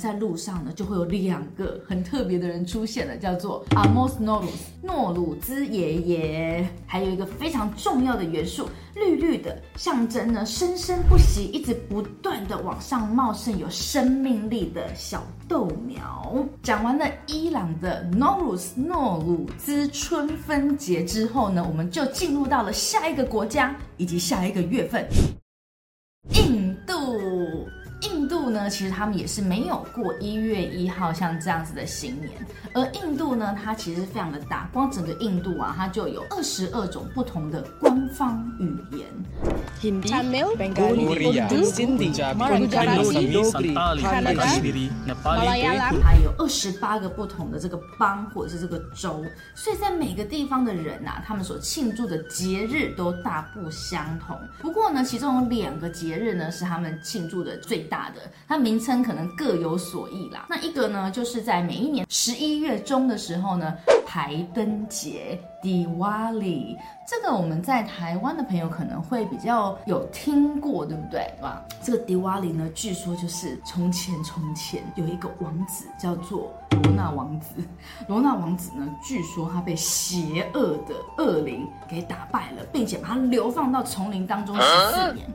在路上呢，就会有两个很特别的人出现了，叫做 Amos Norus 诺鲁兹爷爷，还有一个非常重要的元素，绿绿的，象征呢生生不息，一直不断的往上茂盛，有生命力的小豆苗。讲完了伊朗的 Norus 诺鲁兹春分节之后呢，我们就进入到了下一个国家以及下一个月份，印度。印度呢，其实他们也是没有过一月一号像这样子的新年。而印度呢，它其实非常的大，光整个印度啊，它就有二十二种不同的官方语言。Hindi、还有二十八个不同的这个邦或者是这个州，所以在每个地方的人呐、啊，他们所庆祝的节日都大不相同。不过呢，其中有两个节日呢，是他们庆祝的最大的，它名称可能各有所异啦。那一个呢，就是在每一年十一月中的时候呢，排灯节 Diwali，这个我们在台湾的朋友可能会比较有听过，对不对？哇，这个 Diwali 呢，据说就是从前从前有一个王子叫做罗纳王子，罗纳王子呢，据说他被邪恶的恶灵给打败了，并且把他流放到丛林当中十四年。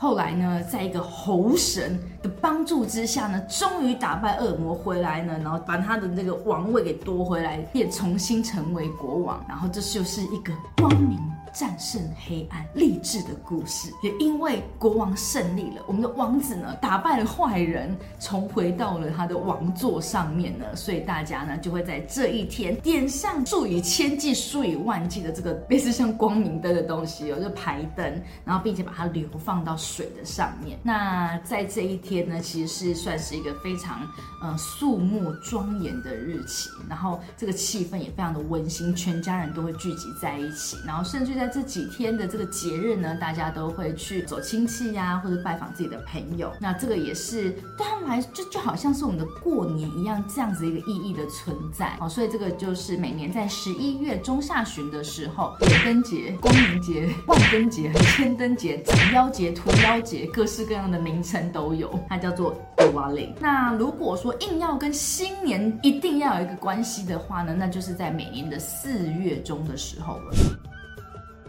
后来呢，在一个猴神的帮助之下呢，终于打败恶魔回来呢，然后把他的那个王位给夺回来，便重新成为国王。然后这就是一个光明战胜黑暗励志的故事。也因为国王胜利了，我们的王子呢，打败了坏人，重回到了他的王座上面呢，所以大家呢就会在这一天点上数以千计、数以万计的这个 类似像光明灯的东西哦，就排灯，然后并且把它流放到水的上面。那在这一天呢，其实是算是一个非常呃肃穆庄严的日期，然后这个气氛也非常的温馨，全家人都会聚集在一起，然后甚至在这几天的这个节日呢，大家都会去走亲戚呀、或者拜访自己的朋友。那这个也是对他们来，就就好像是我们的过年一样，这样子一个意义的存在。好，所以这个就是每年在十一月中下旬的时候，点灯节、光明节、万灯节、千灯节、斩妖节、屠妖节，各式各样的名称都有。它叫做 Diwali。那如果说硬要跟新年一定要有一个关系的话呢，那就是在每年的四月中的时候了。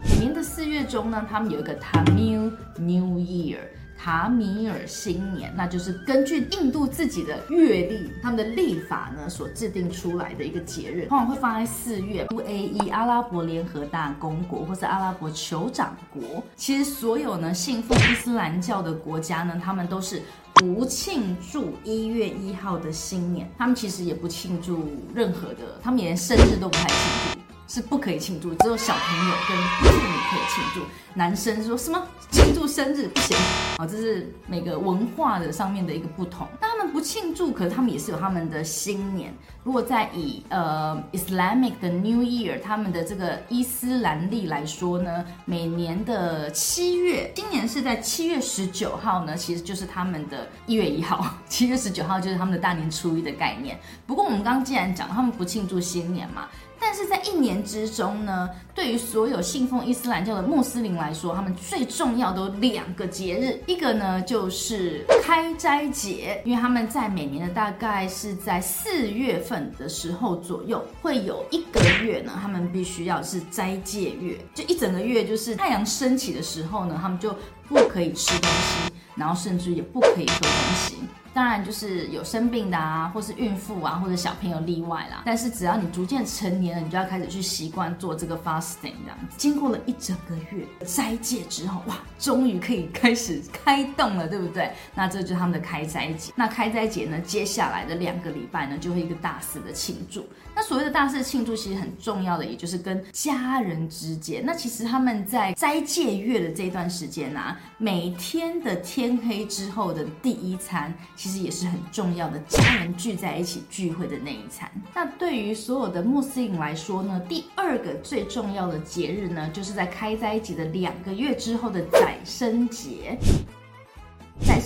每年的四月中呢，他们有一个 Tamil New Year，塔米尔新年，那就是根据印度自己的月历，他们的历法呢所制定出来的一个节日，通常会放在四月。UAE 阿拉伯联合大公国或是阿拉伯酋长国，其实所有呢信奉伊斯兰教的国家呢，他们都是不庆祝一月一号的新年，他们其实也不庆祝任何的，他们连生日都不太庆祝。是不可以庆祝，只有小朋友跟妇女可以庆祝。男生说什么庆祝生日不行，好，这是每个文化的上面的一个不同。那他们不庆祝，可是他们也是有他们的新年。如果在以呃 Islamic 的 New Year，他们的这个伊斯兰历来说呢，每年的七月，今年是在七月十九号呢，其实就是他们的一月一号。七月十九号就是他们的大年初一的概念。不过我们刚刚既然讲他们不庆祝新年嘛。但是在一年之中呢，对于所有信奉伊斯兰教的穆斯林来说，他们最重要的两个节日，一个呢就是开斋节，因为他们在每年的大概是在四月份的时候左右，会有一个月呢，他们必须要是斋戒月，就一整个月，就是太阳升起的时候呢，他们就不可以吃东西，然后甚至也不可以喝东西。当然就是有生病的啊，或是孕妇啊，或者小朋友例外啦。但是只要你逐渐成年了，你就要开始去习惯做这个 fasting 这样子。经过了一整个月斋戒之后，哇，终于可以开始开动了，对不对？那这就是他们的开斋节。那开斋节呢，接下来的两个礼拜呢，就会一个大肆的庆祝。那所谓的大肆庆祝，其实很重要的，也就是跟家人之间。那其实他们在斋戒月的这段时间啊，每天的天黑之后的第一餐，其实也是很重要的，家人聚在一起聚会的那一餐。那对于所有的穆斯林来说呢，第二个最重要的节日呢，就是在开斋节的两个月之后的宰牲节。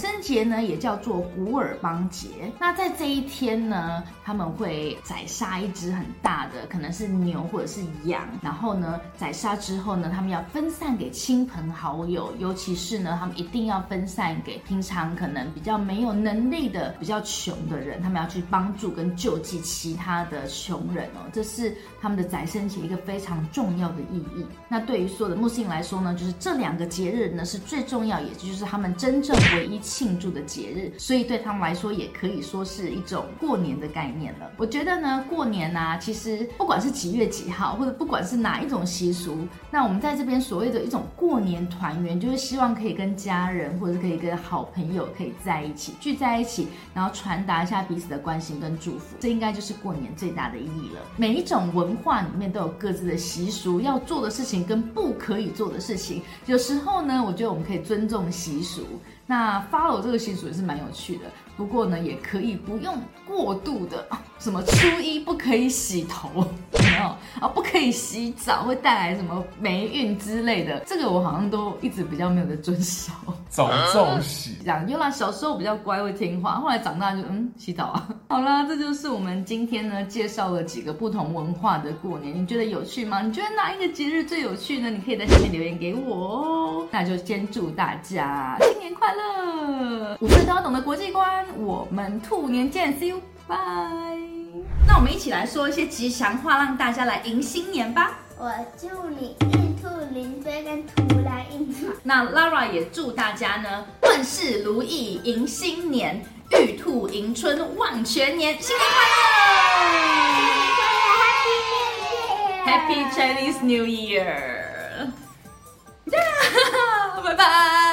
生节呢，也叫做古尔邦节。那在这一天呢，他们会宰杀一只很大的，可能是牛或者是羊。然后呢，宰杀之后呢，他们要分散给亲朋好友，尤其是呢，他们一定要分散给平常可能比较没有能力的、比较穷的人，他们要去帮助跟救济其他的穷人哦。这是他们的宰牲节一个非常重要的意义。那对于所有的穆斯林来说呢，就是这两个节日呢是最重要，也就是他们真正唯一庆祝的节日，所以对他们来说也可以说是一种过年的概念了。我觉得呢，过年呢、啊，其实不管是几月几号，或者不管是哪一种习俗，那我们在这边所谓的一种过年团圆，就是希望可以跟家人或者可以跟好朋友可以在一起聚在一起，然后传达一下彼此的关心跟祝福。这应该就是过年最大的意义了。每一种文化里面都有各自的习俗，要做的事情跟不可以做的事情。有时候呢，我觉得我们可以尊重习俗。那 follow 这个习俗也是蛮有趣的，不过呢，也可以不用过度的，什么初一不可以洗头，有没有啊？不可以洗澡，会带来什么霉运之类的，这个我好像都一直比较没有在遵守。早早洗，这样，因为小时候比较乖会听话，后来长大就嗯洗澡啊。好啦，这就是我们今天呢介绍了几个不同文化的过年，你觉得有趣吗？你觉得哪一个节日最有趣呢？你可以在下面留言给我哦。那就先祝大家新年快乐，五岁都要懂得国际观。我们兔年见，See you，拜。那我们一起来说一些吉祥话，让大家来迎新年吧。我祝你玉兔临飞，跟兔来应兔。那 Lara 也祝大家呢万事如意，迎新年，玉兔迎春，旺全年，新年快乐！Happy Chinese New Year！拜拜。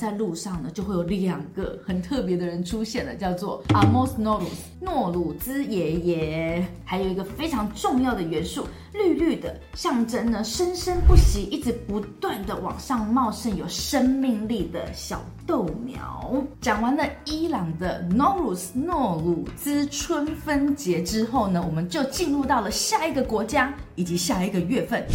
在路上呢，就会有两个很特别的人出现了，叫做 Amos Norus 诺鲁兹爷爷，还有一个非常重要的元素，绿绿的，象征呢生生不息，一直不断的往上茂盛，有生命力的小豆苗。讲完了伊朗的 Norus 诺鲁兹春分节之后呢，我们就进入到了下一个国家以及下一个月份，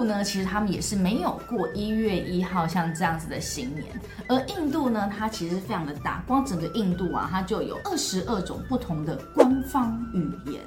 度呢，其实他们也是没有过一月一号像这样子的新年。而印度呢，它其实非常的大，光整个印度啊，它就有二十二种不同的官方语言。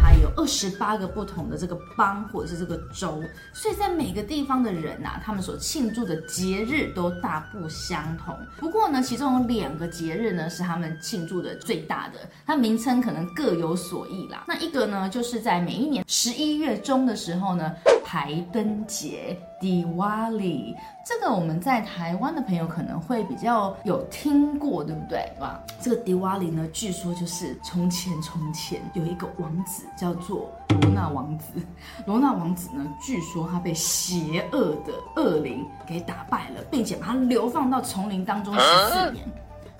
还有二十八个不同的这个邦或者是这个州，所以在每个地方的人呐、啊，他们所庆祝的节日都大不相同。不过呢，其中有两个节日呢，是他们庆祝的最大的，它名称可能各有所异啦。那一个呢，就是在每一年十一月中的时候呢，排灯节。Diwali 这个我们在台湾的朋友可能会比较有听过，对不对？哇，这个 Diwali 呢，据说就是从前从前有一个王子叫做罗纳王子，罗纳王子呢，据说他被邪恶的恶灵给打败了，并且把他流放到丛林当中十四年。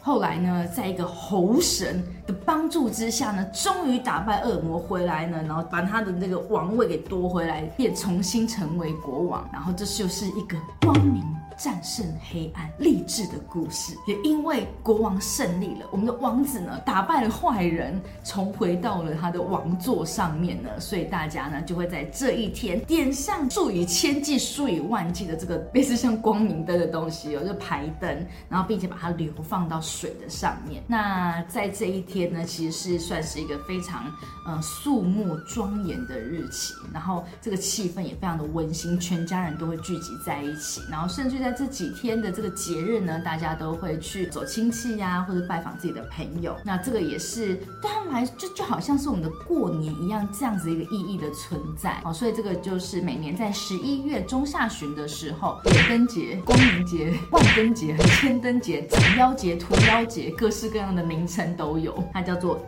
后来呢，在一个猴神的帮助之下呢，终于打败恶魔回来呢，然后把他的那个王位给夺回来，便重新成为国王。然后这就是一个光明战胜黑暗励志的故事。也因为国王胜利了，我们的王子呢，打败了坏人，重回到了他的王座上面呢，所以大家呢就会在这一天点上数以千计、数以万计的这个 类似像光明灯的东西哦，就排灯，然后并且把它流放到。水的上面。那在这一天呢，其实是算是一个非常呃肃穆庄严的日期，然后这个气氛也非常的温馨，全家人都会聚集在一起，然后甚至在这几天的这个节日呢，大家都会去走亲戚呀、或者拜访自己的朋友。那这个也是对他们来，就就好像是我们的过年一样，这样子一个意义的存在。哦，所以这个就是每年在十一月中下旬的时候，点灯节、光明节、万灯节、千灯节、斩妖节、屠妖节，各式各样的名称都有，它叫做。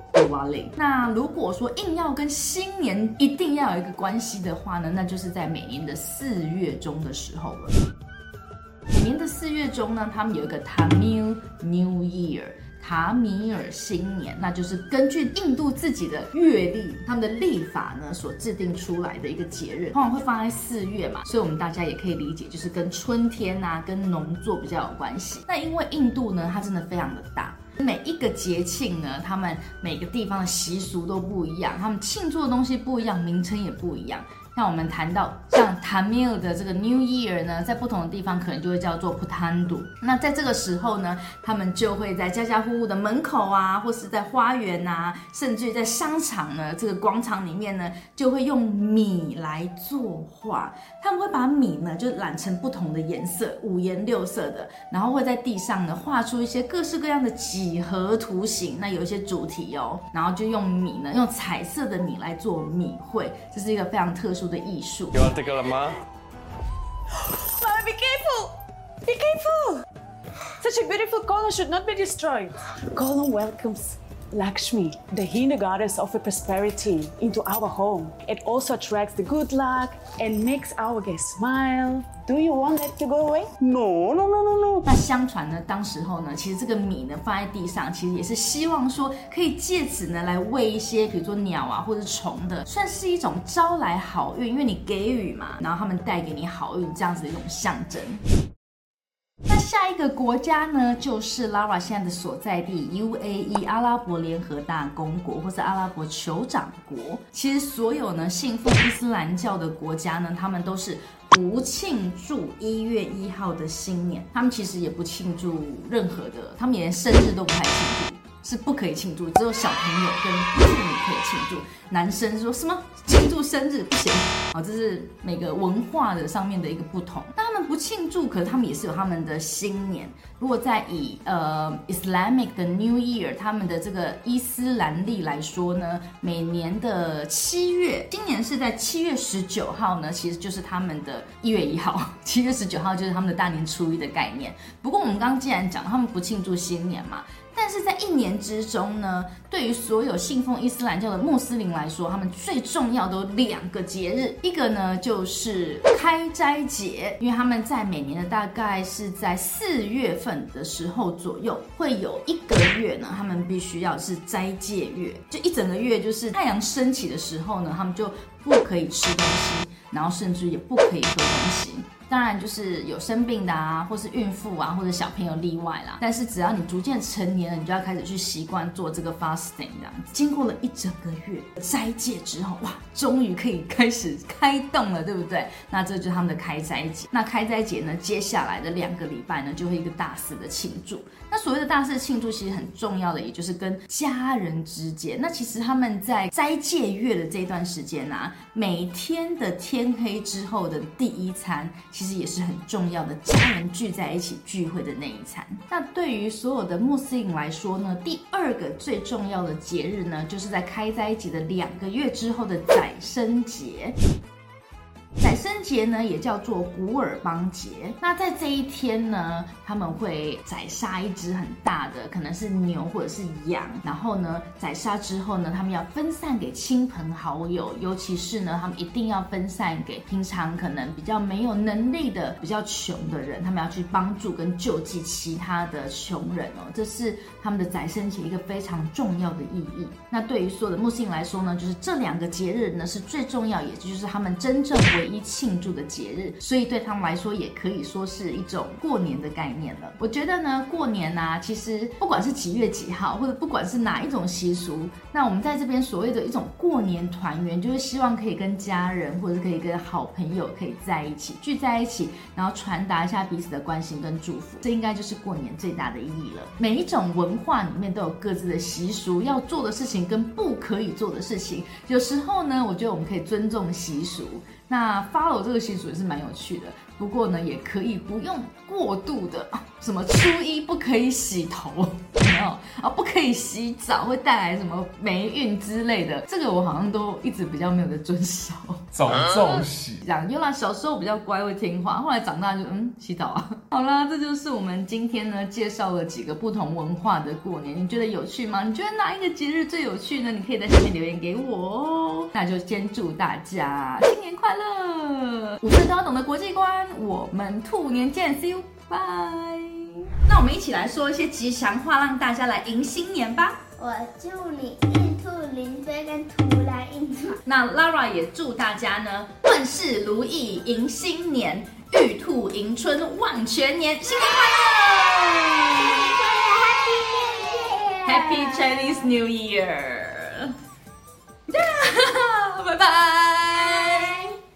那如果说硬要跟新年一定要有一个关系的话呢，那就是在每年的四月中的时候了。每年的四月中呢，他们有一个 Tamil New Year。塔米尔新年，那就是根据印度自己的月历，他们的历法呢所制定出来的一个节日，通常会放在四月嘛，所以我们大家也可以理解，就是跟春天啊，跟农作比较有关系。那因为印度呢，它真的非常的大，每一个节庆呢，他们每个地方的习俗都不一样，他们庆祝的东西不一样，名称也不一样。那我们谈到像 Tamil 的这个 New Year 呢，在不同的地方可能就会叫做 Putandu。那在这个时候呢，他们就会在家家户户的门口啊，或是在花园啊，甚至于在商场呢，这个广场里面呢，就会用米来作画。他们会把米呢就染成不同的颜色，五颜六色的，然后会在地上呢画出一些各式各样的几何图形。那有一些主题哦，然后就用米呢，用彩色的米来做米绘，这是一个非常特殊 的艺术。You want to take a look, Ma? Mama, be careful! Be careful! Such a beautiful column should not be destroyed. Column welcomes Lakshmi, the Hindu goddess of prosperity, into our home. It also attracts the good luck and makes our guests smile. Do you want it to go away? No, no, no, no, no. 那相传呢，当时候呢，其实这个米呢放在地上，其实也是希望说可以借此呢来喂一些，比如说鸟啊或者虫的，算是一种招来好运，因为你给予嘛，然后他们带给你好运这样子的一种象征。下一个国家呢，就是 Lara 现在的所在地 UAE 阿拉伯联合大公国，或者阿拉伯酋长国。其实所有呢信奉伊斯兰教的国家呢，他们都是不庆祝一月一号的新年，他们其实也不庆祝任何的，他们连生日都不太庆祝，是不可以庆祝，只有小朋友跟妇女可以庆祝。男生说什么庆祝生日不行，好，这是每个文化的上面的一个不同。那他们不庆祝，可是他们也是有他们的新年。如果在以呃 Islamic 的 New Year，他们的这个伊斯兰历来说呢，每年的七月，今年是在七月十九号呢，其实就是他们的一月一号。七月十九号就是他们的大年初一的概念。不过我们刚刚既然讲他们不庆祝新年嘛，但是在一年之中呢，对于所有信奉伊斯兰教的穆斯林来说，他们最重要的两个节日，一个呢就是开斋节，因为他们在每年的大概是在四月份的时候左右，会有一个月呢，他们必须要是斋戒月，就一整个月，就是太阳升起的时候呢，他们就不可以吃东西，然后甚至也不可以喝东西。当然，就是有生病的啊，或是孕妇啊，或者小朋友例外啦。但是只要你逐渐成年了，你就要开始去习惯做这个 fasting 这样子。经过了一整个月斋戒之后，哇，终于可以开始开动了，对不对？那这就是他们的开斋节。那开斋节呢，接下来的两个礼拜呢，就会一个大肆的庆祝。那所谓的大肆庆祝，其实很重要的，也就是跟家人之间。那其实他们在斋戒月的这段时间啊，每天的天黑之后的第一餐。其实也是很重要的，家人聚在一起聚会的那一餐。那对于所有的穆斯林来说呢，第二个最重要的节日呢，就是在开斋节的两个月之后的宰牲节。宰牲节呢，也叫做古尔邦节。那在这一天呢，他们会宰杀一只很大的，可能是牛或者是羊。然后呢，宰杀之后呢，他们要分散给亲朋好友，尤其是呢，他们一定要分散给平常可能比较没有能力的、比较穷的人，他们要去帮助跟救济其他的穷人哦。这是他们的宰牲节一个非常重要的意义。那对于所有的穆斯林来说呢，就是这两个节日呢是最重要，也就是他们真正为唯一庆祝的节日，所以对他们来说也可以说是一种过年的概念了。我觉得呢，过年呢、啊，其实不管是几月几号，或者不管是哪一种习俗，那我们在这边所谓的一种过年团圆，就是希望可以跟家人或者可以跟好朋友可以在一起聚在一起，然后传达一下彼此的关心跟祝福，这应该就是过年最大的意义了。每一种文化里面都有各自的习俗，要做的事情跟不可以做的事情，有时候呢，我觉得我们可以尊重习俗。那 follow 这个习俗也是蛮有趣的，不过呢，也可以不用过度的，什么初一不可以洗头，有没有啊？不可以洗澡，会带来什么霉运之类的，这个我好像都一直比较没有在遵守。早重洗，这样，优啦小时候比较乖，会听话，后来长大就嗯洗澡啊。好啦，这就是我们今天呢介绍了几个不同文化的过年，你觉得有趣吗？你觉得哪一个节日最有趣呢？你可以在下面留言给我哦。那就先祝大家新年快乐，五岁都要懂得国际观。我们兔年见，See you，拜。那我们一起来说一些吉祥话，让大家来迎新年吧。我祝你玉兔临飞跟兔来应船。那 Lara 也祝大家呢万事如意，迎新年，玉兔迎春旺全年，新年快乐！Happy Chinese New Year！拜拜。